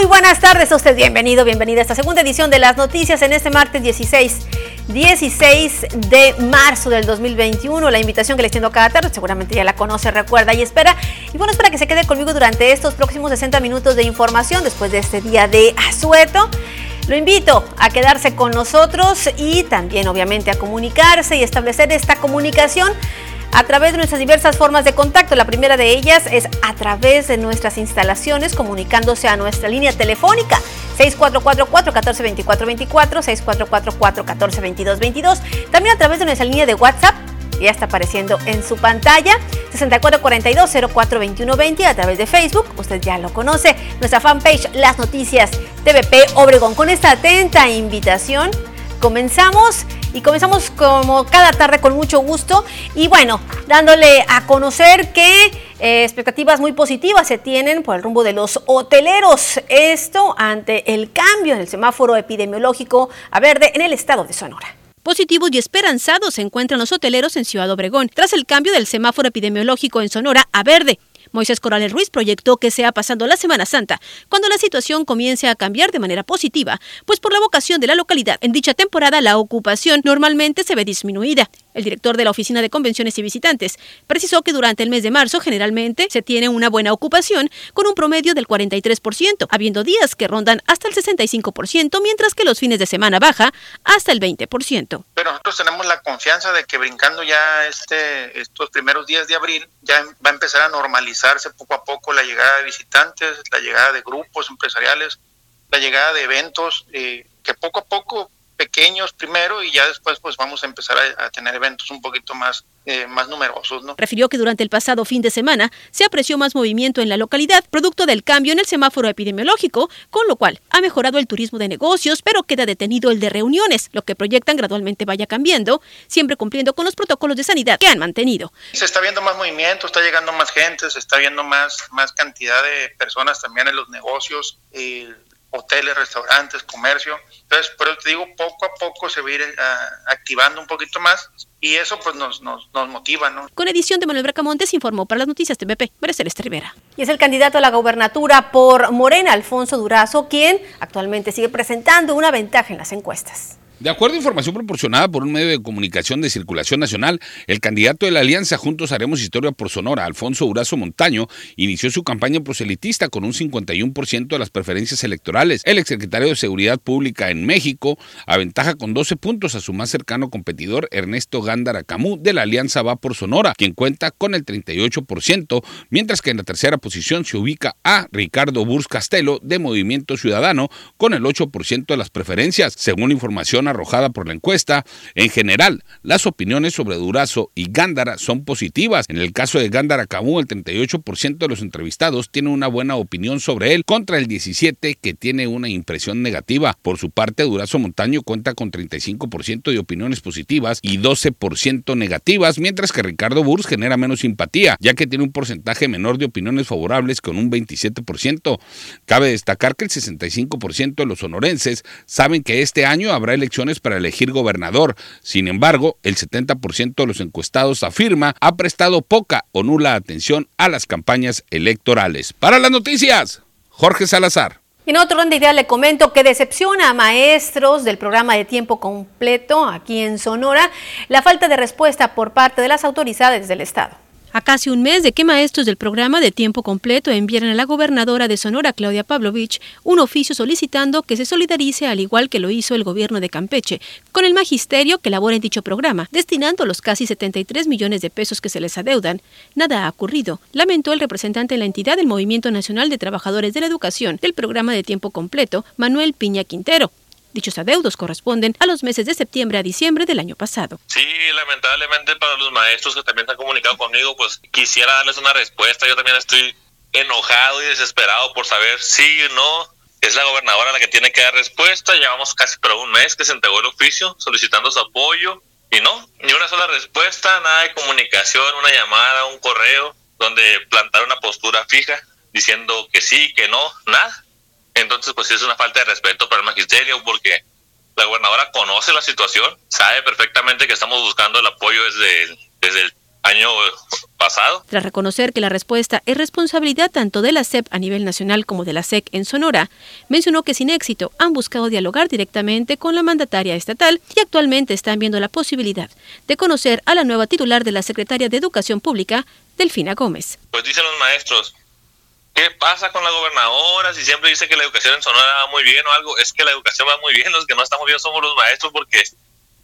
Muy buenas tardes a usted. Bienvenido, bienvenida a esta segunda edición de las noticias en este martes 16, 16 de marzo del 2021. La invitación que le extiendo cada tarde, seguramente ya la conoce, recuerda y espera. Y bueno, espera que se quede conmigo durante estos próximos 60 minutos de información después de este día de asueto. Lo invito a quedarse con nosotros y también obviamente a comunicarse y establecer esta comunicación a través de nuestras diversas formas de contacto. La primera de ellas es a través de nuestras instalaciones, comunicándose a nuestra línea telefónica 6444-1424-24, 6444-1422-22. También a través de nuestra línea de WhatsApp ya está apareciendo en su pantalla. 6442-042120 a través de Facebook. Usted ya lo conoce. Nuestra fanpage Las Noticias TVP Obregón. Con esta atenta invitación comenzamos y comenzamos como cada tarde con mucho gusto y bueno, dándole a conocer que eh, expectativas muy positivas se tienen por el rumbo de los hoteleros. Esto ante el cambio en el semáforo epidemiológico a verde en el estado de Sonora. Positivos y esperanzados se encuentran los hoteleros en Ciudad Obregón tras el cambio del semáforo epidemiológico en Sonora a verde. Moisés Corales Ruiz proyectó que sea pasando la Semana Santa, cuando la situación comience a cambiar de manera positiva, pues por la vocación de la localidad, en dicha temporada la ocupación normalmente se ve disminuida. El director de la Oficina de Convenciones y Visitantes precisó que durante el mes de marzo generalmente se tiene una buena ocupación con un promedio del 43%, habiendo días que rondan hasta el 65%, mientras que los fines de semana baja hasta el 20%. Pero nosotros tenemos la confianza de que brincando ya este, estos primeros días de abril ya va a empezar a poco a poco la llegada de visitantes, la llegada de grupos empresariales, la llegada de eventos, eh, que poco a poco pequeños primero y ya después pues vamos a empezar a, tener eventos un poquito más, eh, más numerosos. ¿no? Refirió que durante el pasado fin de semana se apreció más movimiento en la localidad, producto del cambio en el semáforo epidemiológico, con lo cual ha mejorado el turismo de negocios, pero queda detenido el de reuniones, lo que proyectan gradualmente vaya cambiando, siempre cumpliendo con los protocolos de sanidad que han mantenido. Se está viendo más movimiento, está llegando más gente, se está viendo más, más cantidad de personas también en los negocios. Eh, hoteles, restaurantes, comercio. Entonces, pero te digo, poco a poco se va a ir eh, activando un poquito más y eso pues nos, nos, nos, motiva, ¿no? Con edición de Manuel Bracamontes informó para las noticias TVP, María Celeste Rivera. Y es el candidato a la gobernatura por Morena, Alfonso Durazo, quien actualmente sigue presentando una ventaja en las encuestas. De acuerdo a información proporcionada por un medio de comunicación de circulación nacional, el candidato de la Alianza Juntos Haremos Historia por Sonora, Alfonso Urazo Montaño, inició su campaña proselitista con un 51% de las preferencias electorales. El exsecretario de Seguridad Pública en México aventaja con 12 puntos a su más cercano competidor, Ernesto Gándara Camú, de la Alianza Va por Sonora, quien cuenta con el 38%, mientras que en la tercera posición se ubica a Ricardo Burs Castelo, de Movimiento Ciudadano, con el 8% de las preferencias. Según información arrojada por la encuesta, en general, las opiniones sobre Durazo y Gándara son positivas. En el caso de Gándara Camú, el 38% de los entrevistados tiene una buena opinión sobre él, contra el 17% que tiene una impresión negativa. Por su parte, Durazo Montaño cuenta con 35% de opiniones positivas y 12% negativas, mientras que Ricardo Burs genera menos simpatía, ya que tiene un porcentaje menor de opiniones favorables con un 27%. Cabe destacar que el 65% de los sonorenses saben que este año habrá elecciones para elegir gobernador. Sin embargo, el 70% de los encuestados afirma ha prestado poca o nula atención a las campañas electorales. Para las noticias, Jorge Salazar. En otro orden de le comento que decepciona a maestros del programa de tiempo completo aquí en Sonora la falta de respuesta por parte de las autoridades del Estado. A casi un mes de que maestros del programa de tiempo completo enviaran a la gobernadora de Sonora, Claudia Pavlovich, un oficio solicitando que se solidarice, al igual que lo hizo el gobierno de Campeche, con el magisterio que labora en dicho programa, destinando los casi 73 millones de pesos que se les adeudan. Nada ha ocurrido, lamentó el representante en la entidad del Movimiento Nacional de Trabajadores de la Educación del programa de tiempo completo, Manuel Piña Quintero. Dichos adeudos corresponden a los meses de septiembre a diciembre del año pasado. Sí, lamentablemente para los maestros que también se han comunicado conmigo, pues quisiera darles una respuesta. Yo también estoy enojado y desesperado por saber si o no es la gobernadora la que tiene que dar respuesta. Llevamos casi pero un mes que se entregó el oficio solicitando su apoyo y no, ni una sola respuesta, nada de comunicación, una llamada, un correo donde plantar una postura fija diciendo que sí, que no, nada. Entonces, pues es una falta de respeto para el magisterio porque la gobernadora conoce la situación, sabe perfectamente que estamos buscando el apoyo desde el, desde el año pasado. Tras reconocer que la respuesta es responsabilidad tanto de la SEP a nivel nacional como de la SEC en Sonora, mencionó que sin éxito han buscado dialogar directamente con la mandataria estatal y actualmente están viendo la posibilidad de conocer a la nueva titular de la Secretaría de Educación Pública, Delfina Gómez. Pues dicen los maestros, ¿qué pasa con la gobernadora? Si siempre dice que la educación en Sonora va muy bien o algo, es que la educación va muy bien, los que no estamos bien somos los maestros porque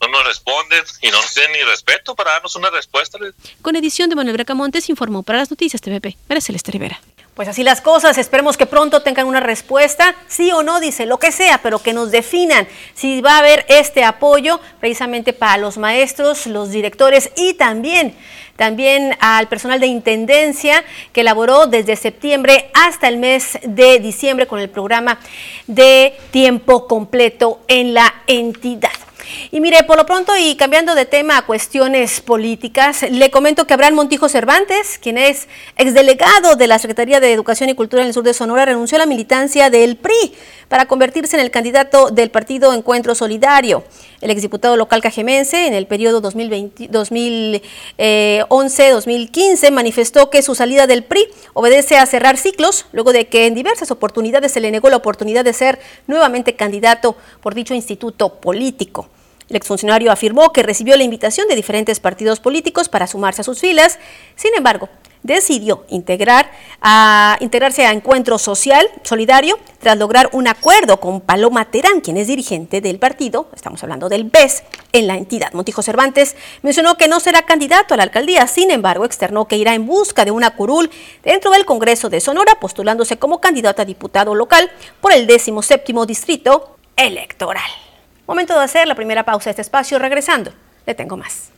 no nos responden y no nos tienen ni respeto para darnos una respuesta. Con edición de Manuel Bracamontes informó para las noticias TVP, María Celeste Rivera. Pues así las cosas, esperemos que pronto tengan una respuesta, sí o no, dice, lo que sea, pero que nos definan si va a haber este apoyo precisamente para los maestros, los directores y también, también al personal de intendencia que elaboró desde septiembre hasta el mes de diciembre con el programa de tiempo completo en la entidad. Y mire, por lo pronto y cambiando de tema a cuestiones políticas, le comento que Abraham Montijo Cervantes, quien es exdelegado de la Secretaría de Educación y Cultura en el sur de Sonora, renunció a la militancia del PRI para convertirse en el candidato del partido Encuentro Solidario. El exdiputado local cajemense en el periodo 2011-2015 eh, manifestó que su salida del PRI obedece a cerrar ciclos luego de que en diversas oportunidades se le negó la oportunidad de ser nuevamente candidato por dicho instituto político. El exfuncionario afirmó que recibió la invitación de diferentes partidos políticos para sumarse a sus filas, sin embargo, decidió integrarse a Encuentro Social Solidario tras lograr un acuerdo con Paloma Terán, quien es dirigente del partido, estamos hablando del BES, en la entidad. Montijo Cervantes mencionó que no será candidato a la alcaldía, sin embargo, externó que irá en busca de una curul dentro del Congreso de Sonora, postulándose como candidato a diputado local por el 17 distrito electoral. Momento de hacer la primera pausa de este espacio. Regresando, le tengo más.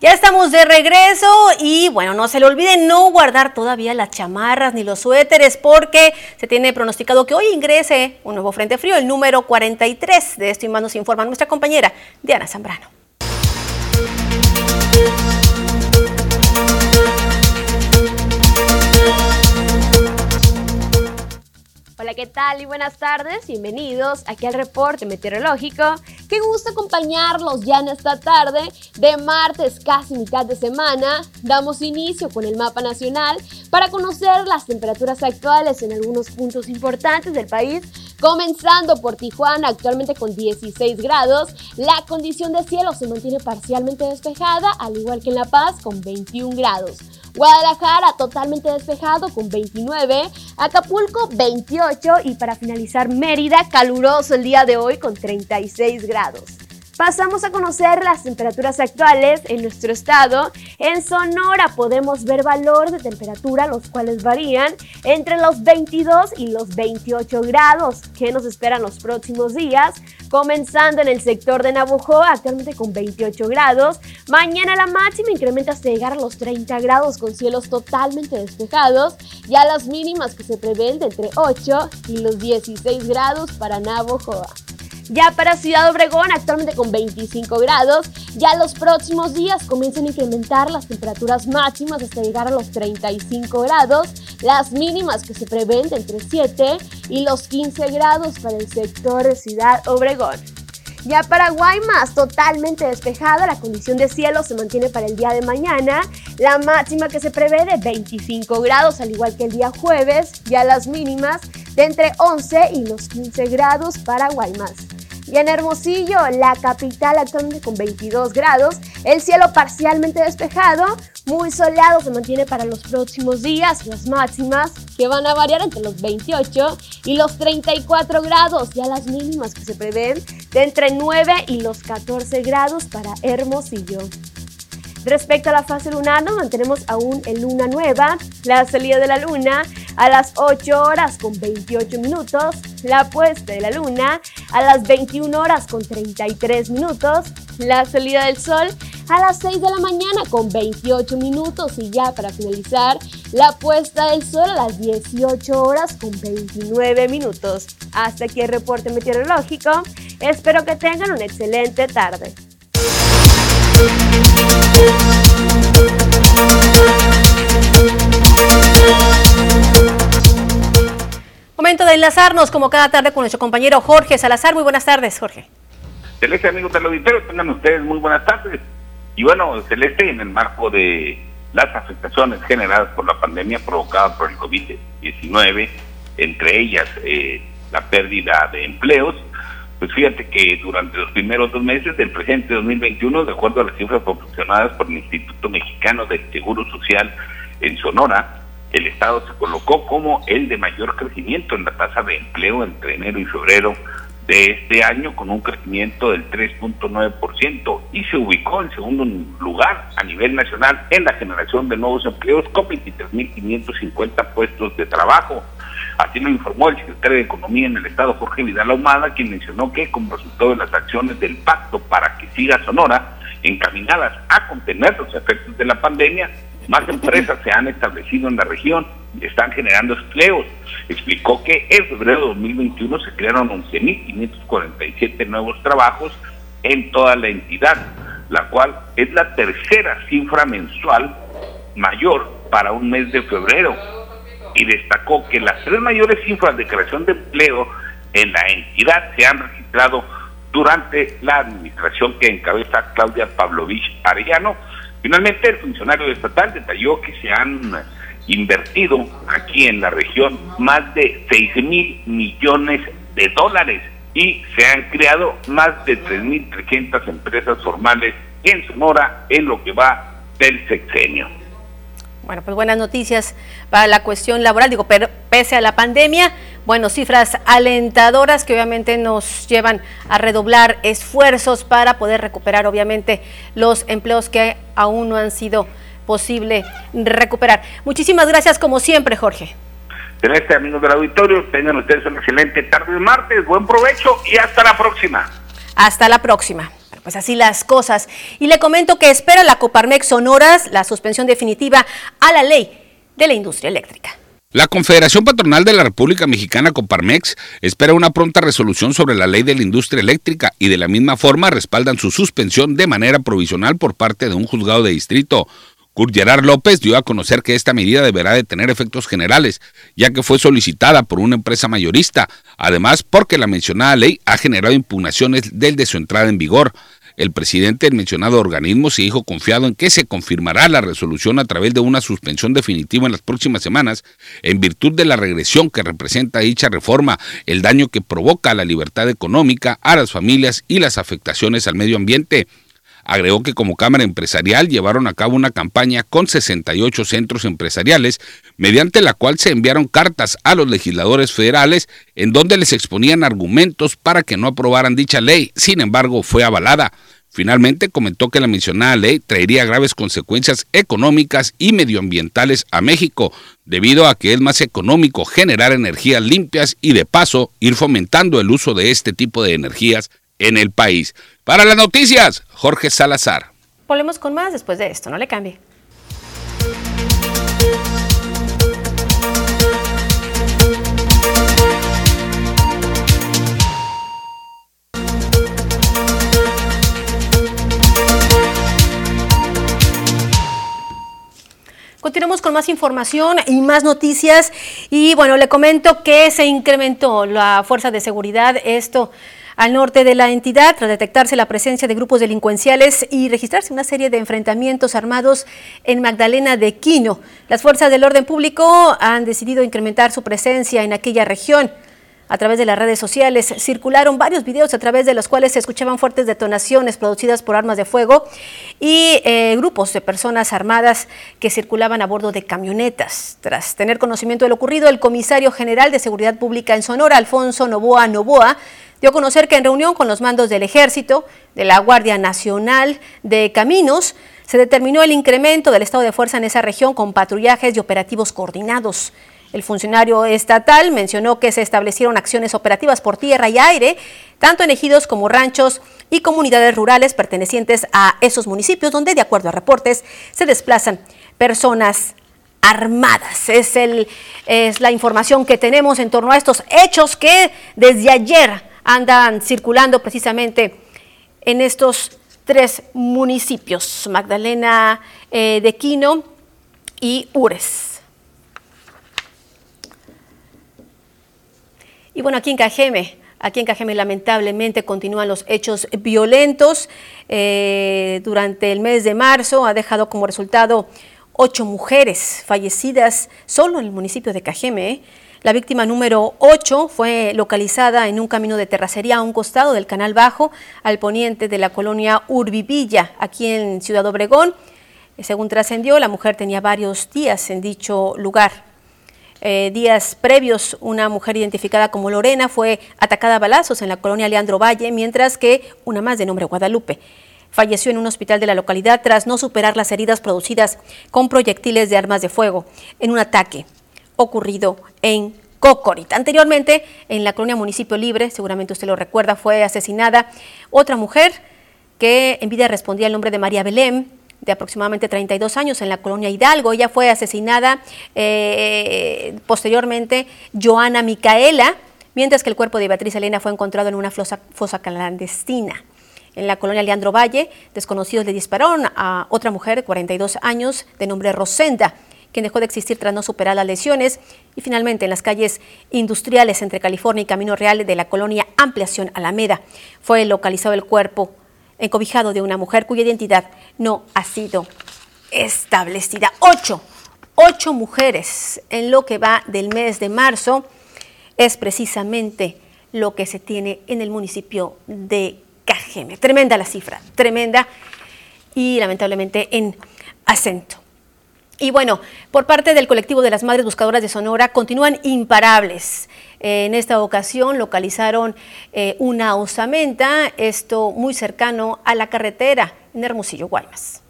Ya estamos de regreso y bueno, no se le olvide no guardar todavía las chamarras ni los suéteres porque se tiene pronosticado que hoy ingrese un nuevo frente frío, el número 43. De esto y más nos informa nuestra compañera Diana Zambrano. ¿Qué tal? Y buenas tardes. Bienvenidos aquí al reporte meteorológico. Qué gusto acompañarlos ya en esta tarde de martes, casi mitad de semana. Damos inicio con el mapa nacional para conocer las temperaturas actuales en algunos puntos importantes del país. Comenzando por Tijuana, actualmente con 16 grados. La condición de cielo se mantiene parcialmente despejada, al igual que en La Paz, con 21 grados. Guadalajara totalmente despejado con 29, Acapulco 28 y para finalizar Mérida caluroso el día de hoy con 36 grados. Pasamos a conocer las temperaturas actuales en nuestro estado. En Sonora podemos ver valores de temperatura, los cuales varían entre los 22 y los 28 grados. que nos esperan los próximos días? Comenzando en el sector de Navojoa, actualmente con 28 grados. Mañana la máxima incrementa hasta llegar a los 30 grados con cielos totalmente despejados. Y a las mínimas que se prevén de entre 8 y los 16 grados para Navojoa. Ya para Ciudad Obregón, actualmente con 25 grados, ya los próximos días comienzan a incrementar las temperaturas máximas hasta llegar a los 35 grados, las mínimas que se prevén de entre 7 y los 15 grados para el sector de Ciudad Obregón. Ya para Guaymas, totalmente despejada, la condición de cielo se mantiene para el día de mañana, la máxima que se prevé de 25 grados, al igual que el día jueves, ya las mínimas de entre 11 y los 15 grados. Para Guaymas. Y en Hermosillo, la capital actualmente con 22 grados, el cielo parcialmente despejado, muy soleado se mantiene para los próximos días, las máximas que van a variar entre los 28 y los 34 grados, ya las mínimas que se prevén de entre 9 y los 14 grados para Hermosillo. Respecto a la fase lunar, nos mantenemos aún en luna nueva, la salida de la luna a las 8 horas con 28 minutos, la puesta de la luna a las 21 horas con 33 minutos, la salida del sol a las 6 de la mañana con 28 minutos y ya para finalizar, la puesta del sol a las 18 horas con 29 minutos. Hasta aquí el reporte meteorológico. Espero que tengan una excelente tarde. Momento de enlazarnos como cada tarde con nuestro compañero Jorge Salazar. Muy buenas tardes, Jorge. Celeste, amigos del auditorio, tengan ustedes muy buenas tardes. Y bueno, Celeste, en el marco de las afectaciones generadas por la pandemia provocada por el COVID-19, entre ellas eh, la pérdida de empleos, pues fíjate que durante los primeros dos meses del presente 2021, de acuerdo a las cifras proporcionadas por el Instituto Mexicano del Seguro Social en Sonora, el Estado se colocó como el de mayor crecimiento en la tasa de empleo entre enero y febrero de este año con un crecimiento del 3.9% y se ubicó en segundo lugar a nivel nacional en la generación de nuevos empleos con 23.550 puestos de trabajo. Así lo informó el secretario de Economía en el Estado, Jorge Vidal Ahumada, quien mencionó que como resultado de las acciones del pacto para que siga Sonora, encaminadas a contener los efectos de la pandemia, más empresas se han establecido en la región y están generando empleos. Explicó que en febrero de 2021 se crearon 11.547 nuevos trabajos en toda la entidad, la cual es la tercera cifra mensual mayor para un mes de febrero. Y destacó que las tres mayores cifras de creación de empleo en la entidad se han registrado durante la administración que encabeza Claudia Pavlovich Arellano, Finalmente, el funcionario estatal detalló que se han invertido aquí en la región más de 6 mil millones de dólares y se han creado más de 3.300 empresas formales en Sonora en lo que va del sexenio. Bueno, pues buenas noticias para la cuestión laboral, digo, pero pese a la pandemia, bueno, cifras alentadoras que obviamente nos llevan a redoblar esfuerzos para poder recuperar obviamente los empleos que aún no han sido posible recuperar. Muchísimas gracias como siempre, Jorge. Celeste, amigos del auditorio, tengan ustedes una excelente tarde de martes, buen provecho y hasta la próxima. Hasta la próxima pues así las cosas. Y le comento que espera la Coparmex Sonoras la suspensión definitiva a la ley de la industria eléctrica. La Confederación Patronal de la República Mexicana Coparmex espera una pronta resolución sobre la ley de la industria eléctrica y de la misma forma respaldan su suspensión de manera provisional por parte de un juzgado de distrito. Kurt López dio a conocer que esta medida deberá de tener efectos generales, ya que fue solicitada por una empresa mayorista, además porque la mencionada ley ha generado impugnaciones desde su entrada en vigor. El presidente del mencionado organismo se dijo confiado en que se confirmará la resolución a través de una suspensión definitiva en las próximas semanas, en virtud de la regresión que representa dicha reforma, el daño que provoca a la libertad económica, a las familias y las afectaciones al medio ambiente. Agregó que como Cámara Empresarial llevaron a cabo una campaña con 68 centros empresariales, mediante la cual se enviaron cartas a los legisladores federales en donde les exponían argumentos para que no aprobaran dicha ley. Sin embargo, fue avalada. Finalmente comentó que la mencionada ley traería graves consecuencias económicas y medioambientales a México, debido a que es más económico generar energías limpias y de paso ir fomentando el uso de este tipo de energías en el país. Para las noticias, Jorge Salazar. Volvemos con más después de esto, no le cambie. Continuamos con más información y más noticias y bueno, le comento que se incrementó la fuerza de seguridad, esto al norte de la entidad tras detectarse la presencia de grupos delincuenciales y registrarse una serie de enfrentamientos armados en Magdalena de Quino. Las fuerzas del orden público han decidido incrementar su presencia en aquella región. A través de las redes sociales circularon varios videos a través de los cuales se escuchaban fuertes detonaciones producidas por armas de fuego y eh, grupos de personas armadas que circulaban a bordo de camionetas. Tras tener conocimiento de lo ocurrido, el comisario general de Seguridad Pública en Sonora, Alfonso Novoa Novoa, dio a conocer que en reunión con los mandos del Ejército, de la Guardia Nacional de Caminos, se determinó el incremento del estado de fuerza en esa región con patrullajes y operativos coordinados. El funcionario estatal mencionó que se establecieron acciones operativas por tierra y aire, tanto en ejidos como ranchos y comunidades rurales pertenecientes a esos municipios, donde, de acuerdo a reportes, se desplazan personas armadas. Es, es la información que tenemos en torno a estos hechos que desde ayer andan circulando precisamente en estos tres municipios, Magdalena eh, de Quino y Ures. Y bueno, aquí en Cajeme, aquí en Cajeme lamentablemente continúan los hechos violentos. Eh, durante el mes de marzo ha dejado como resultado ocho mujeres fallecidas solo en el municipio de Cajeme. Eh, la víctima número 8 fue localizada en un camino de terracería a un costado del Canal Bajo, al poniente de la colonia Urbivilla, aquí en Ciudad Obregón. Según trascendió, la mujer tenía varios días en dicho lugar. Eh, días previos, una mujer identificada como Lorena fue atacada a balazos en la colonia Leandro Valle, mientras que una más de nombre Guadalupe falleció en un hospital de la localidad tras no superar las heridas producidas con proyectiles de armas de fuego en un ataque ocurrido en Cocorit. Anteriormente, en la colonia Municipio Libre, seguramente usted lo recuerda, fue asesinada otra mujer que en vida respondía el nombre de María Belén, de aproximadamente 32 años en la colonia Hidalgo. Ella fue asesinada eh, posteriormente Joana Micaela, mientras que el cuerpo de Beatriz Elena fue encontrado en una fosa, clandestina. En la colonia Leandro Valle, desconocidos le dispararon a otra mujer de 42 años de nombre Rosenda quien dejó de existir tras no superar las lesiones. Y finalmente, en las calles industriales entre California y Camino Real de la colonia Ampliación Alameda, fue localizado el cuerpo encobijado de una mujer cuya identidad no ha sido establecida. Ocho, ocho mujeres en lo que va del mes de marzo es precisamente lo que se tiene en el municipio de Cajeme. Tremenda la cifra, tremenda y lamentablemente en acento. Y bueno, por parte del colectivo de las Madres Buscadoras de Sonora continúan imparables. En esta ocasión localizaron eh, una osamenta, esto muy cercano a la carretera en Hermosillo, Guaymas.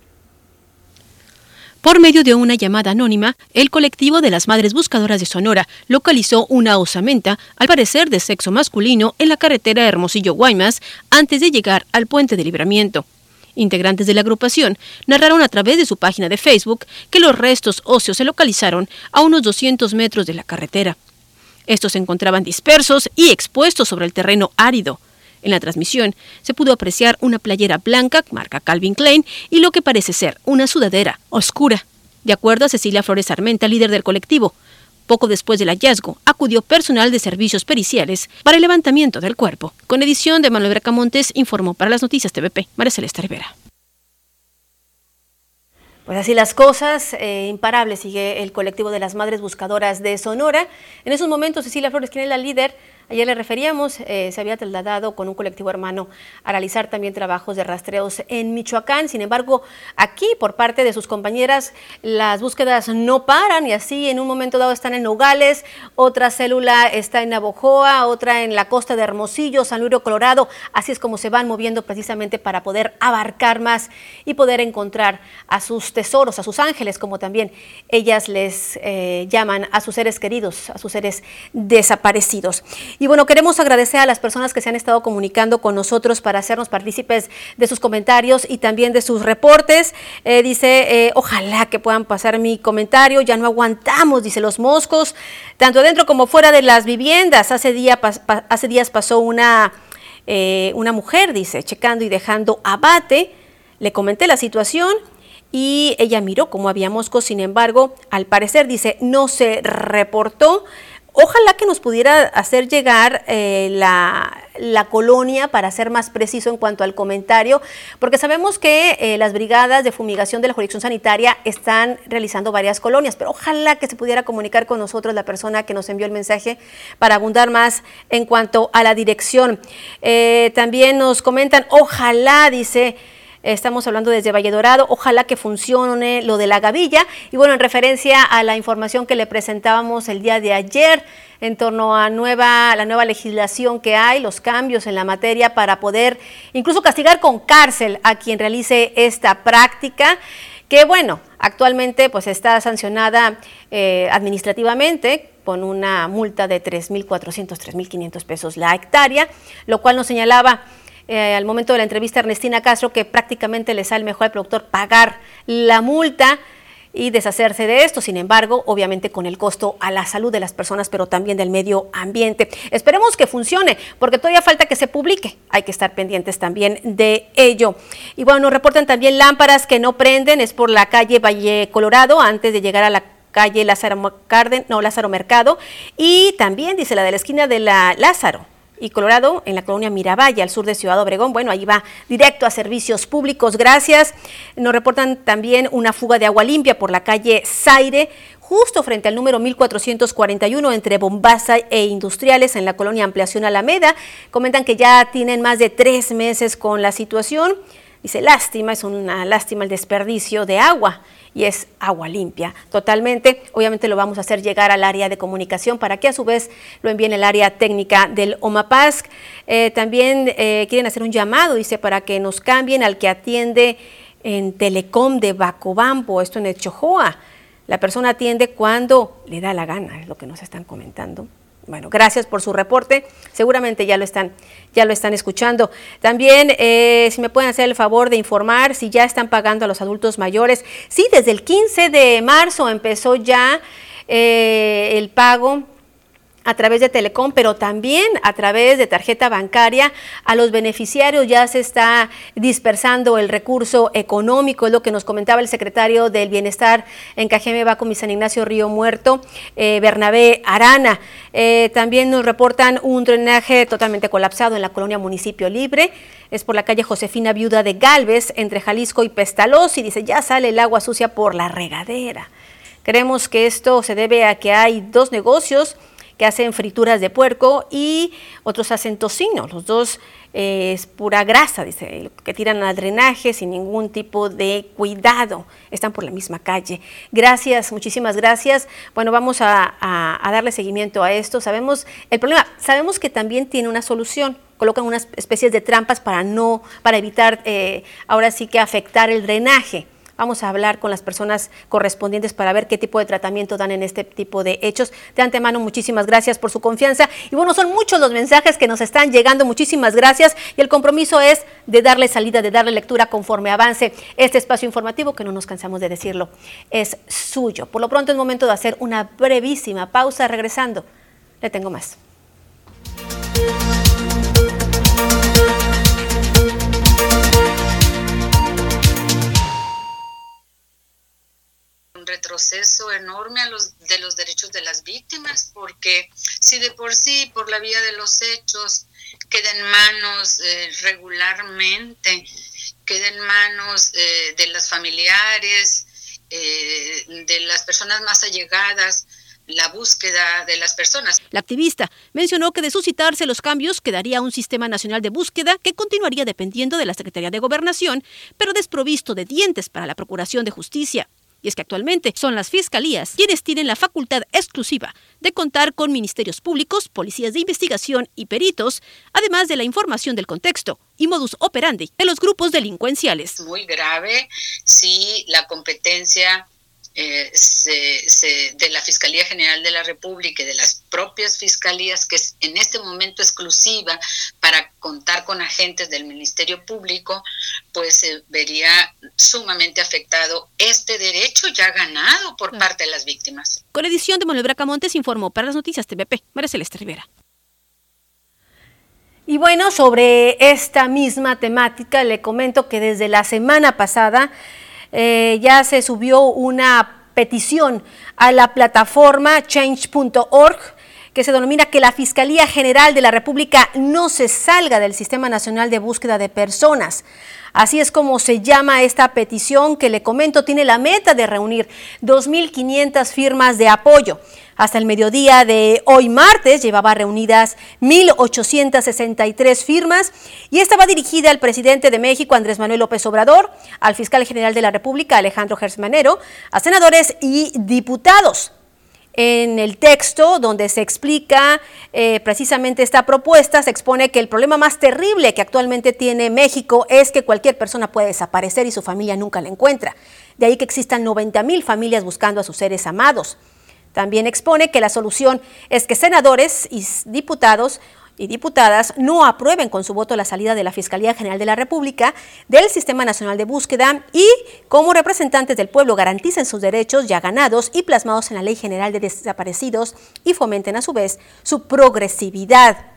Por medio de una llamada anónima, el colectivo de las Madres Buscadoras de Sonora localizó una osamenta, al parecer de sexo masculino, en la carretera Hermosillo-Guaymas antes de llegar al puente de libramiento. Integrantes de la agrupación narraron a través de su página de Facebook que los restos óseos se localizaron a unos 200 metros de la carretera. Estos se encontraban dispersos y expuestos sobre el terreno árido. En la transmisión se pudo apreciar una playera blanca marca Calvin Klein y lo que parece ser una sudadera oscura. De acuerdo a Cecilia Flores Armenta, líder del colectivo, poco después del hallazgo, acudió personal de servicios periciales para el levantamiento del cuerpo. Con edición de Manuel Bracamontes, informó para las noticias TVP, María Celeste Rivera. Pues así las cosas, eh, imparable sigue el colectivo de las Madres Buscadoras de Sonora. En esos momentos, Cecilia Flores, quien es la líder, Ayer le referíamos, eh, se había trasladado con un colectivo hermano a realizar también trabajos de rastreos en Michoacán. Sin embargo, aquí por parte de sus compañeras las búsquedas no paran y así en un momento dado están en Nogales, otra célula está en Navojoa, otra en la costa de Hermosillo, San Luis Colorado. Así es como se van moviendo precisamente para poder abarcar más y poder encontrar a sus tesoros, a sus ángeles, como también ellas les eh, llaman a sus seres queridos, a sus seres desaparecidos. Y bueno, queremos agradecer a las personas que se han estado comunicando con nosotros para hacernos partícipes de sus comentarios y también de sus reportes. Eh, dice, eh, ojalá que puedan pasar mi comentario, ya no aguantamos, dice los moscos, tanto dentro como fuera de las viviendas. Hace días pasó una, eh, una mujer, dice, checando y dejando abate. Le comenté la situación y ella miró cómo había moscos, sin embargo, al parecer, dice, no se reportó. Ojalá que nos pudiera hacer llegar eh, la, colonia para ser más preciso en cuanto al comentario, porque sabemos que eh, las brigadas de fumigación de la jurisdicción sanitaria están realizando varias colonias, pero ojalá que se pudiera comunicar con nosotros la persona que nos envió el mensaje para abundar más en cuanto a la dirección. Eh, también nos comentan, ojalá, dice... Estamos hablando desde Valle Dorado. Ojalá que funcione lo de la gavilla. Y bueno, en referencia a la información que le presentábamos el día de ayer en torno a nueva, la nueva legislación que hay, los cambios en la materia para poder incluso castigar con cárcel a quien realice esta práctica que bueno, actualmente pues está sancionada eh, administrativamente con una multa de 3.400, 3.500 pesos la hectárea, lo cual nos señalaba eh, al momento de la entrevista Ernestina Castro que prácticamente le sale mejor al productor pagar la multa y deshacerse de esto, sin embargo, obviamente con el costo a la salud de las personas, pero también del medio ambiente. Esperemos que funcione, porque todavía falta que se publique, hay que estar pendientes también de ello. Y bueno, nos reportan también lámparas que no prenden, es por la calle Valle Colorado, antes de llegar a la calle Lázaro, Carden, no, Lázaro Mercado, y también, dice, la de la esquina de la Lázaro y Colorado, en la colonia Miravalle, al sur de Ciudad Obregón. Bueno, ahí va directo a servicios públicos. Gracias. Nos reportan también una fuga de agua limpia por la calle Zaire, justo frente al número 1441 entre Bombasa e Industriales en la colonia Ampliación Alameda. Comentan que ya tienen más de tres meses con la situación. Dice, lástima, es una lástima el desperdicio de agua y es agua limpia totalmente. Obviamente lo vamos a hacer llegar al área de comunicación para que a su vez lo envíen el área técnica del OMAPASC. Eh, también eh, quieren hacer un llamado, dice, para que nos cambien al que atiende en Telecom de Bacobampo, esto en el Chojoa. La persona atiende cuando le da la gana, es lo que nos están comentando. Bueno, gracias por su reporte. Seguramente ya lo están, ya lo están escuchando. También, eh, si me pueden hacer el favor de informar si ya están pagando a los adultos mayores. Sí, desde el 15 de marzo empezó ya eh, el pago a través de Telecom, pero también a través de tarjeta bancaria. A los beneficiarios ya se está dispersando el recurso económico, es lo que nos comentaba el secretario del Bienestar en Cajeme Baco, mi San Ignacio Río Muerto, eh, Bernabé Arana. Eh, también nos reportan un drenaje totalmente colapsado en la colonia Municipio Libre. Es por la calle Josefina Viuda de Galvez, entre Jalisco y Pestalos, y dice, ya sale el agua sucia por la regadera. Creemos que esto se debe a que hay dos negocios que hacen frituras de puerco y otros hacen tocino. Los dos eh, es pura grasa, dice, que tiran al drenaje sin ningún tipo de cuidado. Están por la misma calle. Gracias, muchísimas gracias. Bueno, vamos a, darle seguimiento a esto. Sabemos el problema, sabemos que también tiene una solución colocan unas especies de trampas para no, para evitar eh, ahora sí que afectar el drenaje. Vamos a hablar con las personas correspondientes para ver qué tipo de tratamiento dan en este tipo de hechos. De antemano, muchísimas gracias por su confianza. Y bueno, son muchos los mensajes que nos están llegando. Muchísimas gracias. Y el compromiso es de darle salida, de darle lectura conforme avance este espacio informativo, que no nos cansamos de decirlo, es suyo. Por lo pronto es momento de hacer una brevísima pausa. Regresando, le tengo más. Retroceso enorme a los, de los derechos de las víctimas, porque si de por sí, por la vía de los hechos, queda en manos eh, regularmente, queda en manos eh, de las familiares, eh, de las personas más allegadas, la búsqueda de las personas. La activista mencionó que de suscitarse los cambios quedaría un sistema nacional de búsqueda que continuaría dependiendo de la Secretaría de Gobernación, pero desprovisto de dientes para la Procuración de Justicia. Y es que actualmente son las fiscalías quienes tienen la facultad exclusiva de contar con ministerios públicos, policías de investigación y peritos, además de la información del contexto y modus operandi de los grupos delincuenciales. Muy grave si la competencia eh, de la Fiscalía General de la República y de las propias fiscalías, que es en este momento exclusiva para contar con agentes del Ministerio Público, pues se vería sumamente afectado este derecho ya ganado por parte de las víctimas. Con edición de Manuel Bracamontes informó para las noticias TVP, María Celeste Rivera. Y bueno, sobre esta misma temática le comento que desde la semana pasada eh, ya se subió una petición a la plataforma change.org que se denomina que la Fiscalía General de la República no se salga del Sistema Nacional de Búsqueda de Personas. Así es como se llama esta petición que le comento, tiene la meta de reunir 2.500 firmas de apoyo. Hasta el mediodía de hoy martes llevaba reunidas 1.863 firmas y esta va dirigida al presidente de México, Andrés Manuel López Obrador, al fiscal general de la República, Alejandro Gersmanero, a senadores y diputados en el texto donde se explica eh, precisamente esta propuesta, se expone que el problema más terrible que actualmente tiene México es que cualquier persona puede desaparecer y su familia nunca la encuentra. De ahí que existan 90 mil familias buscando a sus seres amados. También expone que la solución es que senadores y diputados y diputadas no aprueben con su voto la salida de la Fiscalía General de la República del Sistema Nacional de Búsqueda y como representantes del pueblo garanticen sus derechos ya ganados y plasmados en la Ley General de Desaparecidos y fomenten a su vez su progresividad.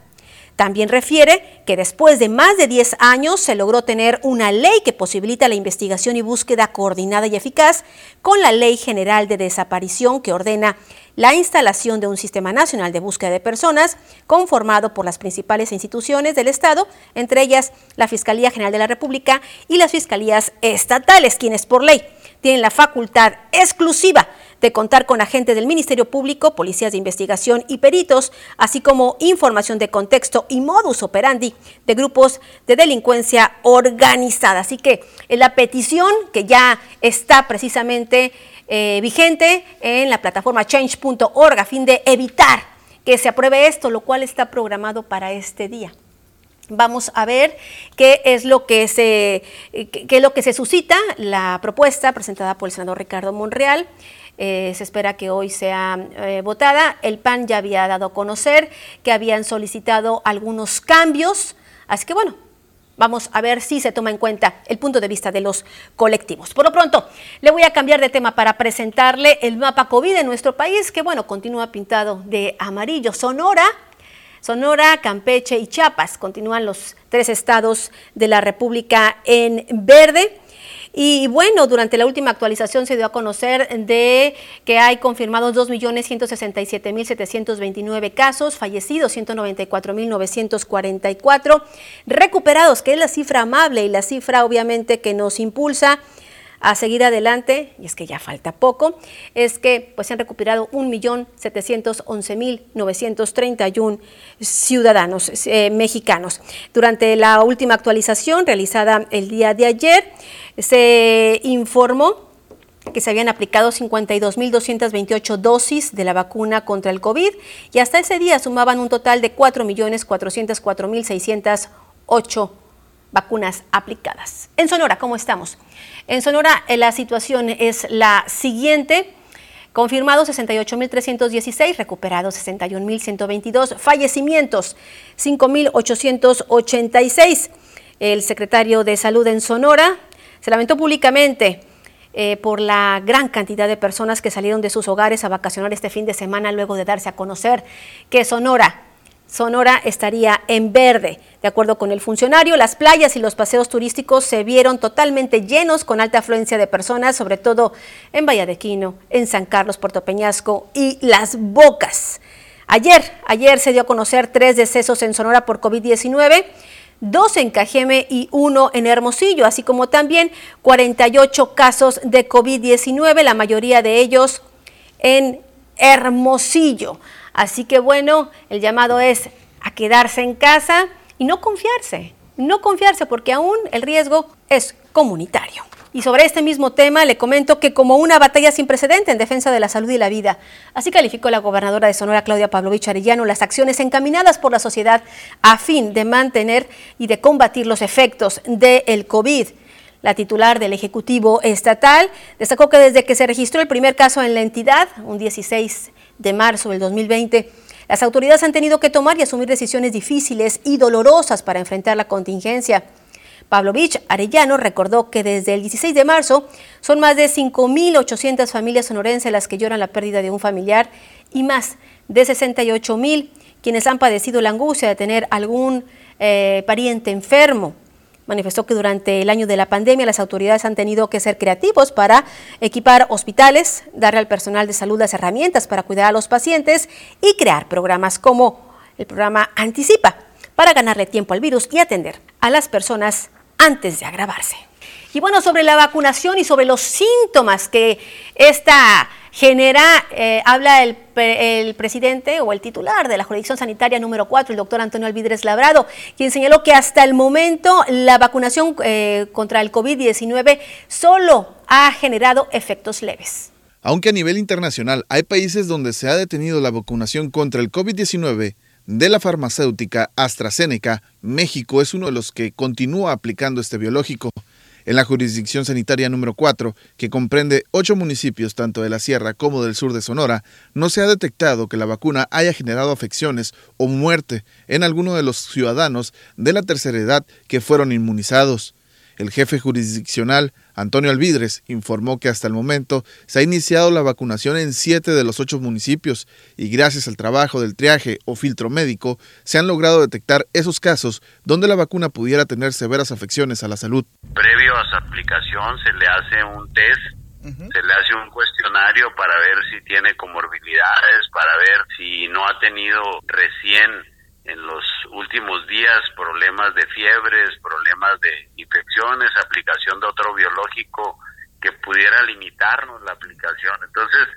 También refiere que después de más de 10 años se logró tener una ley que posibilita la investigación y búsqueda coordinada y eficaz con la Ley General de Desaparición que ordena la instalación de un sistema nacional de búsqueda de personas conformado por las principales instituciones del Estado, entre ellas la Fiscalía General de la República y las fiscalías estatales, quienes por ley tienen la facultad exclusiva de contar con agentes del Ministerio Público, policías de investigación y peritos, así como información de contexto y modus operandi de grupos de delincuencia organizada. Así que la petición que ya está precisamente eh, vigente en la plataforma change.org a fin de evitar que se apruebe esto, lo cual está programado para este día. Vamos a ver qué es lo que se, qué es lo que se suscita la propuesta presentada por el senador Ricardo Monreal. Eh, se espera que hoy sea eh, votada. El PAN ya había dado a conocer que habían solicitado algunos cambios. Así que bueno, Vamos a ver si se toma en cuenta el punto de vista de los colectivos. Por lo pronto, le voy a cambiar de tema para presentarle el mapa COVID en nuestro país, que bueno, continúa pintado de amarillo. Sonora, Sonora, Campeche y Chiapas continúan los tres estados de la República en verde. Y bueno, durante la última actualización se dio a conocer de que hay confirmados 2.167.729 casos, fallecidos 194.944, recuperados, que es la cifra amable y la cifra obviamente que nos impulsa a seguir adelante, y es que ya falta poco, es que pues se han recuperado 1.711.931 ciudadanos eh, mexicanos. Durante la última actualización realizada el día de ayer, se informó que se habían aplicado 52.228 dosis de la vacuna contra el COVID y hasta ese día sumaban un total de 4.404.608 vacunas aplicadas. En Sonora, ¿cómo estamos? En Sonora eh, la situación es la siguiente. Confirmados 68.316, recuperados 61.122, fallecimientos 5.886. El secretario de Salud en Sonora se lamentó públicamente eh, por la gran cantidad de personas que salieron de sus hogares a vacacionar este fin de semana luego de darse a conocer que Sonora Sonora estaría en verde. De acuerdo con el funcionario, las playas y los paseos turísticos se vieron totalmente llenos con alta afluencia de personas, sobre todo en Valladequino, en San Carlos, Puerto Peñasco y Las Bocas. Ayer, ayer se dio a conocer tres decesos en Sonora por COVID-19, dos en Cajeme y uno en Hermosillo, así como también 48 casos de COVID-19, la mayoría de ellos en Hermosillo. Así que bueno, el llamado es a quedarse en casa y no confiarse, no confiarse porque aún el riesgo es comunitario. Y sobre este mismo tema le comento que como una batalla sin precedente en defensa de la salud y la vida, así calificó la gobernadora de Sonora, Claudia Pavlovich Arellano, las acciones encaminadas por la sociedad a fin de mantener y de combatir los efectos del COVID. La titular del Ejecutivo Estatal destacó que desde que se registró el primer caso en la entidad, un 16 de marzo del 2020, las autoridades han tenido que tomar y asumir decisiones difíciles y dolorosas para enfrentar la contingencia. Pavlovich Arellano recordó que desde el 16 de marzo son más de 5.800 familias sonorenses las que lloran la pérdida de un familiar y más de 68.000 quienes han padecido la angustia de tener algún eh, pariente enfermo. Manifestó que durante el año de la pandemia las autoridades han tenido que ser creativos para equipar hospitales, darle al personal de salud las herramientas para cuidar a los pacientes y crear programas como el programa Anticipa para ganarle tiempo al virus y atender a las personas antes de agravarse. Y bueno, sobre la vacunación y sobre los síntomas que esta genera, eh, habla el, presidente o el titular de la jurisdicción sanitaria número 4, el doctor Antonio Alvidres Labrado, quien señaló que hasta el momento la vacunación eh, contra el COVID-19 solo ha generado efectos leves. Aunque a nivel internacional hay países donde se ha detenido la vacunación contra el COVID-19, de la farmacéutica AstraZeneca, México es uno de los que continúa aplicando este biológico. En la jurisdicción sanitaria número 4, que comprende ocho municipios tanto de la sierra como del sur de Sonora, no se ha detectado que la vacuna haya generado afecciones o muerte en alguno de los ciudadanos de la tercera edad que fueron inmunizados. El jefe jurisdiccional, Antonio Alvidres, informó que hasta el momento se ha iniciado la vacunación en siete de los ocho municipios y gracias al trabajo del triaje o filtro médico se han logrado detectar esos casos donde la vacuna pudiera tener severas afecciones a la salud. Previo a su aplicación se le hace un test se le hace un cuestionario para ver si tiene comorbilidades, para ver si no ha tenido recién en los últimos días problemas de fiebres, problemas de infecciones, aplicación de otro biológico que pudiera limitarnos la aplicación. Entonces,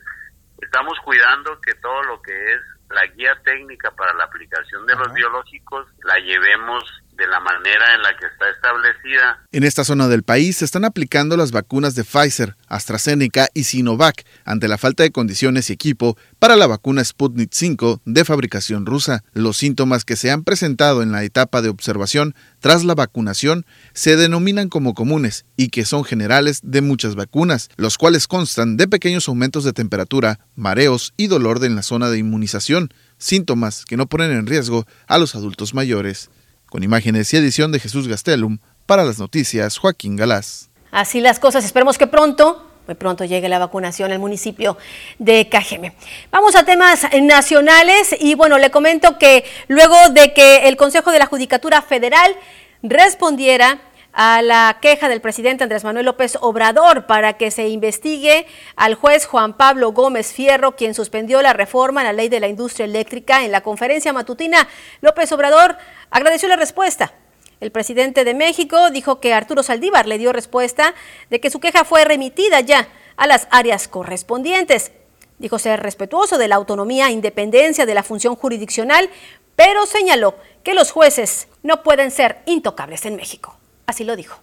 estamos cuidando que todo lo que es la guía técnica para la aplicación de los biológicos la llevemos de la manera en la que está establecida. En esta zona del país se están aplicando las vacunas de Pfizer, AstraZeneca y Sinovac ante la falta de condiciones y equipo para la vacuna Sputnik 5 de fabricación rusa. Los síntomas que se han presentado en la etapa de observación tras la vacunación se denominan como comunes y que son generales de muchas vacunas, los cuales constan de pequeños aumentos de temperatura, mareos y dolor en la zona de inmunización, síntomas que no ponen en riesgo a los adultos mayores. Con imágenes y edición de Jesús Gastelum, para las noticias Joaquín Galás. Así las cosas, esperemos que pronto muy pronto llegue la vacunación al municipio de Cajeme. Vamos a temas nacionales y bueno, le comento que luego de que el Consejo de la Judicatura Federal respondiera a la queja del presidente Andrés Manuel López Obrador para que se investigue al juez Juan Pablo Gómez Fierro, quien suspendió la reforma en la ley de la industria eléctrica en la conferencia matutina. López Obrador agradeció la respuesta. El presidente de México dijo que Arturo Saldívar le dio respuesta de que su queja fue remitida ya a las áreas correspondientes. Dijo ser respetuoso de la autonomía e independencia de la función jurisdiccional, pero señaló que los jueces no pueden ser intocables en México. Así lo dijo.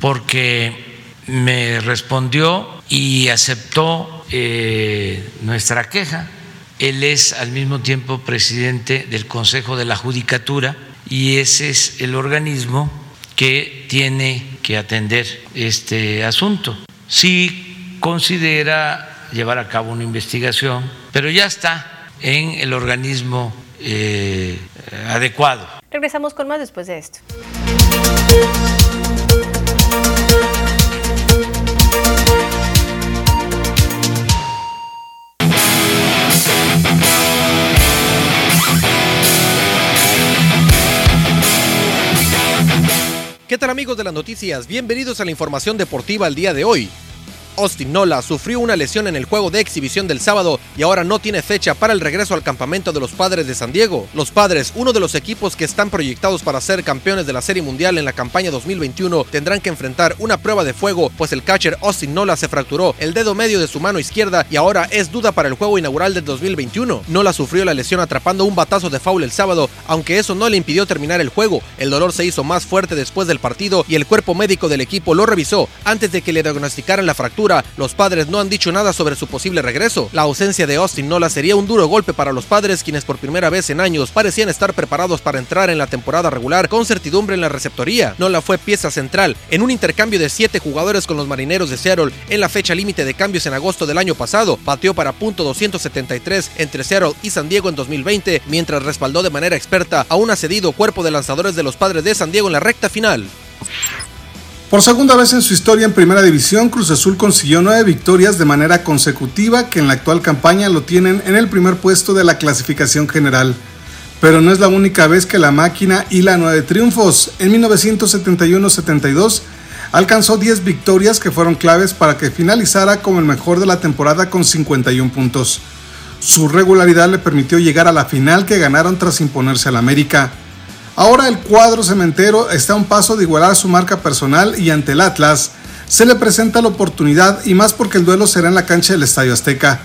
Porque me respondió y aceptó eh, nuestra queja. Él es al mismo tiempo presidente del Consejo de la Judicatura y ese es el organismo que tiene que atender este asunto. Si considera llevar a cabo una investigación, pero ya está en el organismo eh, adecuado. Regresamos con más después de esto. ¿Qué tal amigos de las noticias? Bienvenidos a la información deportiva el día de hoy. Austin Nola sufrió una lesión en el juego de exhibición del sábado y ahora no tiene fecha para el regreso al campamento de los Padres de San Diego. Los Padres, uno de los equipos que están proyectados para ser campeones de la Serie Mundial en la campaña 2021, tendrán que enfrentar una prueba de fuego, pues el catcher Austin Nola se fracturó el dedo medio de su mano izquierda y ahora es duda para el juego inaugural del 2021. Nola sufrió la lesión atrapando un batazo de foul el sábado, aunque eso no le impidió terminar el juego. El dolor se hizo más fuerte después del partido y el cuerpo médico del equipo lo revisó antes de que le diagnosticaran la fractura los padres no han dicho nada sobre su posible regreso. La ausencia de Austin Nola sería un duro golpe para los padres, quienes por primera vez en años parecían estar preparados para entrar en la temporada regular con certidumbre en la receptoría. Nola fue pieza central en un intercambio de siete jugadores con los marineros de Seattle en la fecha límite de cambios en agosto del año pasado. Batió para punto 273 entre Seattle y San Diego en 2020, mientras respaldó de manera experta a un acedido cuerpo de lanzadores de los padres de San Diego en la recta final. Por segunda vez en su historia en Primera División, Cruz Azul consiguió nueve victorias de manera consecutiva que en la actual campaña lo tienen en el primer puesto de la clasificación general. Pero no es la única vez que la máquina hila nueve triunfos. En 1971-72 alcanzó 10 victorias que fueron claves para que finalizara como el mejor de la temporada con 51 puntos. Su regularidad le permitió llegar a la final que ganaron tras imponerse al América. Ahora el cuadro cementero está a un paso de igualar su marca personal y ante el Atlas se le presenta la oportunidad y más porque el duelo será en la cancha del Estadio Azteca.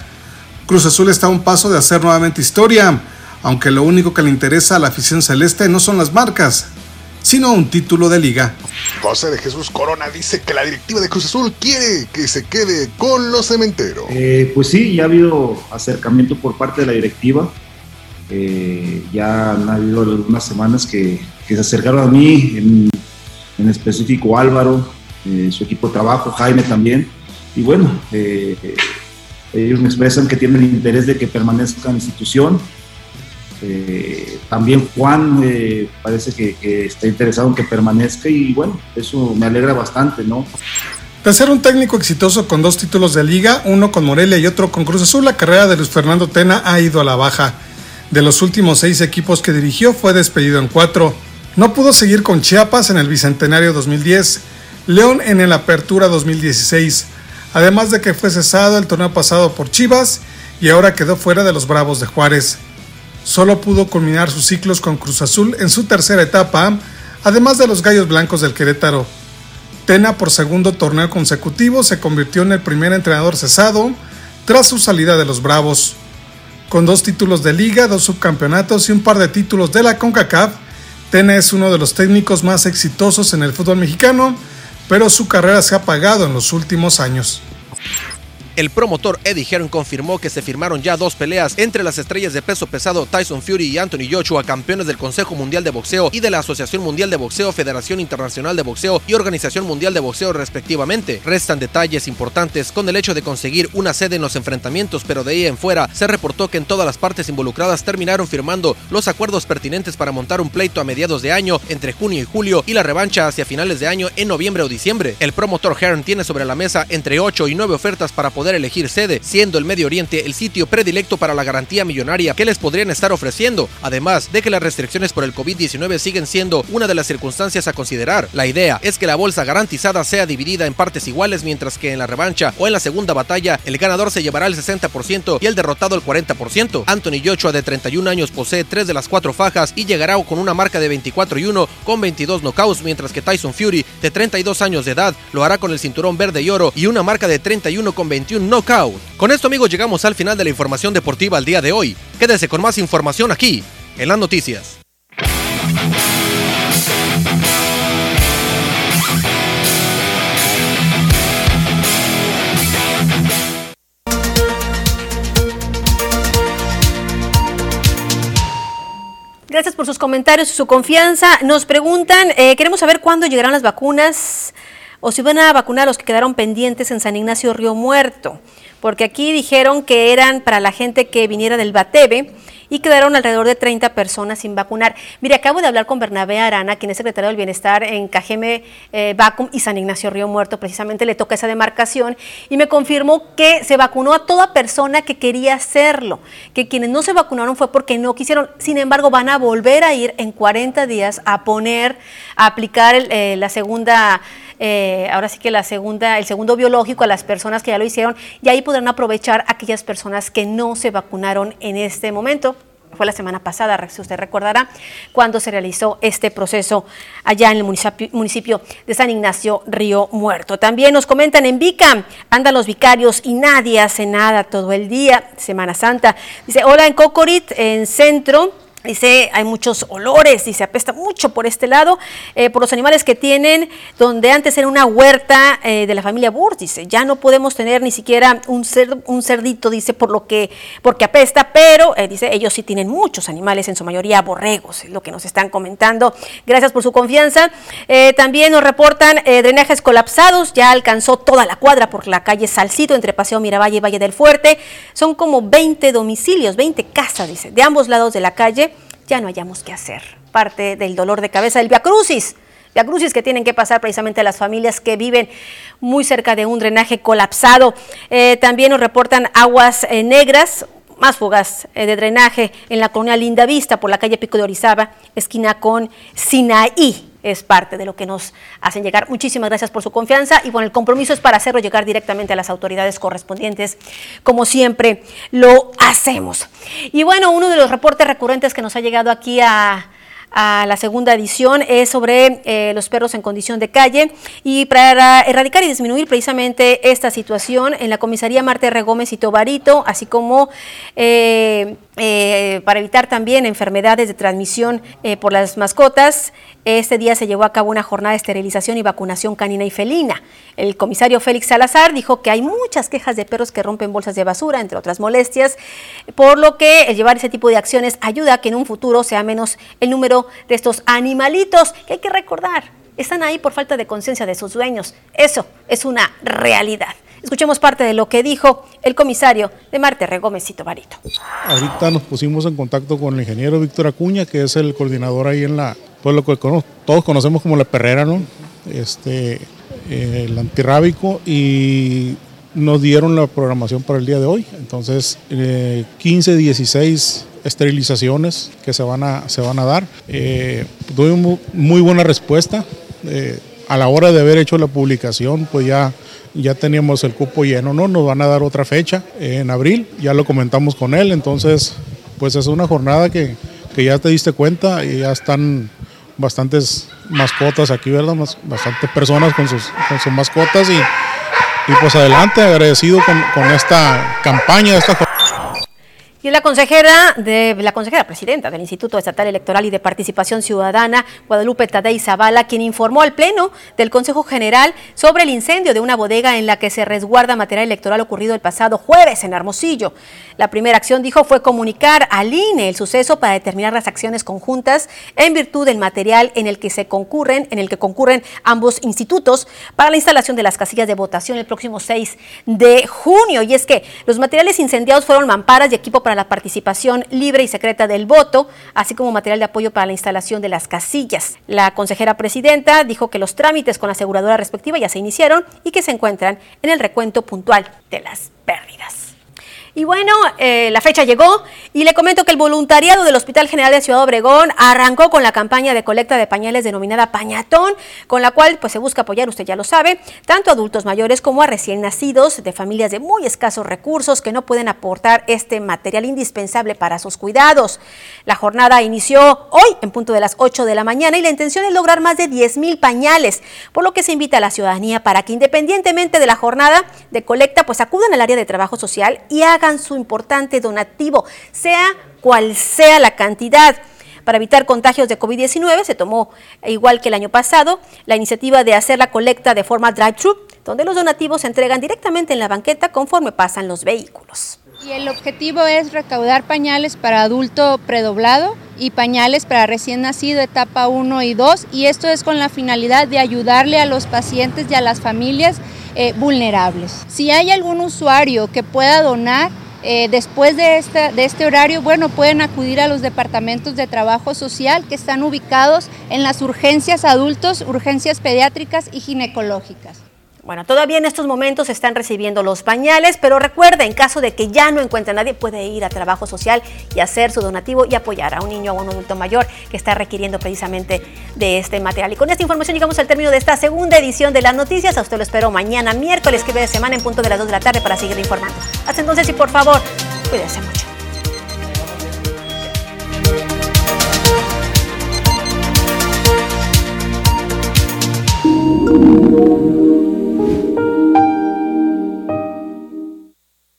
Cruz Azul está a un paso de hacer nuevamente historia, aunque lo único que le interesa a la afición celeste no son las marcas, sino un título de liga. José de Jesús Corona dice que la directiva de Cruz Azul quiere que se quede con los cementeros. Eh, pues sí, ya ha habido acercamiento por parte de la directiva. Eh, ya han habido algunas semanas que, se acercaron a mí, en, específico Álvaro, eh, su equipo de trabajo, Jaime también. Y bueno, eh, ellos me expresan que tienen interés de que permanezca en la institución. Eh, también Juan eh, parece que, que, está interesado en que permanezca y bueno, eso me alegra bastante, ¿no? De ser un técnico exitoso con dos títulos de liga, uno con Morelia y otro con Cruz Azul, la carrera de Luis Fernando Tena ha ido a la baja. De los últimos seis equipos que dirigió, fue despedido en cuatro. No pudo seguir con Chiapas en el Bicentenario 2010, León en el Apertura 2016, además de que fue cesado el torneo pasado por Chivas y ahora quedó fuera de los Bravos de Juárez. Solo pudo culminar sus ciclos con Cruz Azul en su tercera etapa, además de los Gallos Blancos del Querétaro. Tena por segundo torneo consecutivo se convirtió en el primer entrenador cesado tras su salida de los Bravos. Con dos títulos de liga, dos subcampeonatos y un par de títulos de la CONCACAF, Tena es uno de los técnicos más exitosos en el fútbol mexicano, pero su carrera se ha apagado en los últimos años. El promotor Eddie Hearn confirmó que se firmaron ya dos peleas entre las estrellas de peso pesado Tyson Fury y Anthony Joshua, campeones del Consejo Mundial de Boxeo y de la Asociación Mundial de Boxeo, Federación Internacional de Boxeo y Organización Mundial de Boxeo respectivamente. Restan detalles importantes con el hecho de conseguir una sede en los enfrentamientos, pero de ahí en fuera se reportó que en todas las partes involucradas terminaron firmando los acuerdos pertinentes para montar un pleito a mediados de año entre junio y julio y la revancha hacia finales de año en noviembre o diciembre. El promotor Hearn tiene sobre la mesa entre 8 y 9 ofertas para poder elegir sede, siendo el Medio Oriente el sitio predilecto para la garantía millonaria que les podrían estar ofreciendo, además de que las restricciones por el COVID-19 siguen siendo una de las circunstancias a considerar. La idea es que la bolsa garantizada sea dividida en partes iguales, mientras que en la revancha o en la segunda batalla el ganador se llevará el 60% y el derrotado el 40%. Anthony Joshua de 31 años posee tres de las cuatro fajas y llegará con una marca de 24 y 1 con 22 knockouts, mientras que Tyson Fury de 32 años de edad lo hará con el cinturón verde y oro y una marca de 31 con 21 knockouts con esto amigos llegamos al final de la información deportiva al día de hoy. Quédese con más información aquí, en las noticias. Gracias por sus comentarios y su confianza. Nos preguntan, eh, queremos saber cuándo llegarán las vacunas o si van a vacunar a los que quedaron pendientes en San Ignacio Río Muerto porque aquí dijeron que eran para la gente que viniera del Batebe y quedaron alrededor de 30 personas sin vacunar. Mire, acabo de hablar con Bernabé Arana, quien es secretario del Bienestar en Cajeme eh, Vacum y San Ignacio Río Muerto, precisamente le toca esa demarcación, y me confirmó que se vacunó a toda persona que quería hacerlo, que quienes no se vacunaron fue porque no quisieron, sin embargo van a volver a ir en 40 días a poner, a aplicar eh, la segunda eh, ahora sí que la segunda, el segundo biológico a las personas que ya lo hicieron y ahí podrán aprovechar aquellas personas que no se vacunaron en este momento fue la semana pasada, si usted recordará, cuando se realizó este proceso allá en el municipio, municipio, de San Ignacio Río Muerto. También nos comentan en Vica, andan los vicarios y nadie hace nada todo el día, Semana Santa. Dice, hola en Cocorit, en Centro, Dice, hay muchos olores, se apesta mucho por este lado, eh, por los animales que tienen, donde antes era una huerta eh, de la familia Burs, dice, ya no podemos tener ni siquiera un, un cerdito, dice, por lo que, porque apesta, pero, eh, dice, ellos sí tienen muchos animales, en su mayoría borregos, es lo que nos están comentando. Gracias por su confianza. también nos reportan drenajes colapsados, ya alcanzó toda la cuadra por la calle Salcito, entre Paseo Miravalle y Valle del Fuerte. Son como 20 domicilios, 20 casas, dice, de ambos lados de la calle ya no hayamos que hacer. Parte del dolor de cabeza del Via Crucis. Via Crucis que tienen que pasar precisamente las familias que viven muy cerca de un drenaje colapsado. Eh, también nos reportan aguas eh, negras, más fugas eh, de drenaje en la colonia Linda Vista por la calle Pico de Orizaba, esquina con Sinaí es parte de lo que nos hacen llegar. Muchísimas gracias por su confianza y bueno, el compromiso es para hacerlo llegar directamente a las autoridades correspondientes, como siempre lo hacemos. Y bueno, uno de los reportes recurrentes que nos ha llegado aquí a, la segunda edición es sobre eh, los perros en condición de calle y para erradicar y disminuir precisamente esta situación en la comisaría Marte R. Gómez y Tobarito, así como eh, eh, para evitar también enfermedades de transmisión por las mascotas, este día se llevó a cabo una jornada de esterilización y vacunación canina y felina. El comisario Félix Salazar dijo que hay muchas quejas de perros que rompen bolsas de basura, entre otras molestias, por lo que llevar ese tipo de acciones ayuda a que en un futuro sea menos el número de estos animalitos que hay que recordar están ahí por falta de conciencia de sus dueños. Eso es una realidad. Escuchemos parte de lo que dijo el comisario de Marte Regómezito Barito. Ahorita nos pusimos en contacto con el ingeniero Víctor Acuña, que es el coordinador ahí en la, pues lo que todos conocemos como la perrera, ¿no? Este, eh, el antirrábico y nos dieron la programación para el día de hoy. Entonces, 15, eh, 16 esterilizaciones que se van a, se van a dar. Eh, doy muy buena respuesta. Eh, a la hora de haber hecho la publicación, pues ya, ya teníamos el cupo lleno, ¿no? Nos van a dar otra fecha en abril, ya lo comentamos con él, entonces, pues es una jornada que, que ya te diste cuenta y ya están bastantes mascotas aquí, ¿verdad? bastantes personas con sus, con sus mascotas y, y pues adelante, agradecido con, con esta campaña, esta la consejera la consejera presidenta del Instituto Estatal Electoral y de Participación Ciudadana, Guadalupe Tadei Zavala, quien informó al Pleno del Consejo General sobre el incendio de una bodega en la que se resguarda material electoral ocurrido el pasado jueves en Hermosillo. La primera acción, dijo, fue comunicar al INE el suceso para determinar las acciones conjuntas en virtud del material en el que se concurren, en el que concurren ambos institutos para la instalación de las casillas de votación el próximo 6 de junio. Y es que los materiales incendiados fueron mamparas y equipo para la participación libre y secreta del voto, así como material de apoyo para la instalación de las casillas. La consejera presidenta dijo que los trámites con la aseguradora respectiva ya se iniciaron y que se encuentran en el recuento puntual de las pérdidas. Y bueno, eh, la fecha llegó y le comento que el voluntariado del Hospital General de Ciudad Obregón arrancó con la campaña de colecta de pañales denominada Pañatón, con la cual pues se busca apoyar, usted ya lo sabe, tanto a adultos mayores como a recién nacidos de familias de muy escasos recursos que no pueden aportar este material indispensable para sus cuidados. La jornada inició hoy en punto de las 8 de la mañana y la intención es lograr más de 10 mil pañales, por lo que se invita a la ciudadanía para que independientemente de la jornada de colecta pues acudan al área de trabajo social y hagan su importante donativo, sea cual sea la cantidad. Para evitar contagios de COVID-19 se tomó, igual que el año pasado, la iniciativa de hacer la colecta de forma drive-thru, donde los donativos se entregan directamente en la banqueta conforme pasan los vehículos. Y el objetivo es recaudar pañales para adulto predoblado y pañales para recién nacido etapa 1 y 2 y esto es con la finalidad de ayudarle a los pacientes y a las familias eh, vulnerables. Si hay algún usuario que pueda donar, eh, después de de este horario, bueno, pueden acudir a los departamentos de trabajo social que están ubicados en las urgencias adultos, urgencias pediátricas y ginecológicas. Bueno, todavía en estos momentos están recibiendo los pañales, pero recuerde, en caso de que ya no encuentre a nadie, puede ir a trabajo social y hacer su donativo y apoyar a un niño o a un adulto mayor que está requiriendo precisamente de este material. Y con esta información llegamos al término de esta segunda edición de las noticias. A usted lo espero mañana, miércoles, que de semana en punto de las 2 de la tarde para seguir informando. Hasta entonces y por favor, cuídense mucho.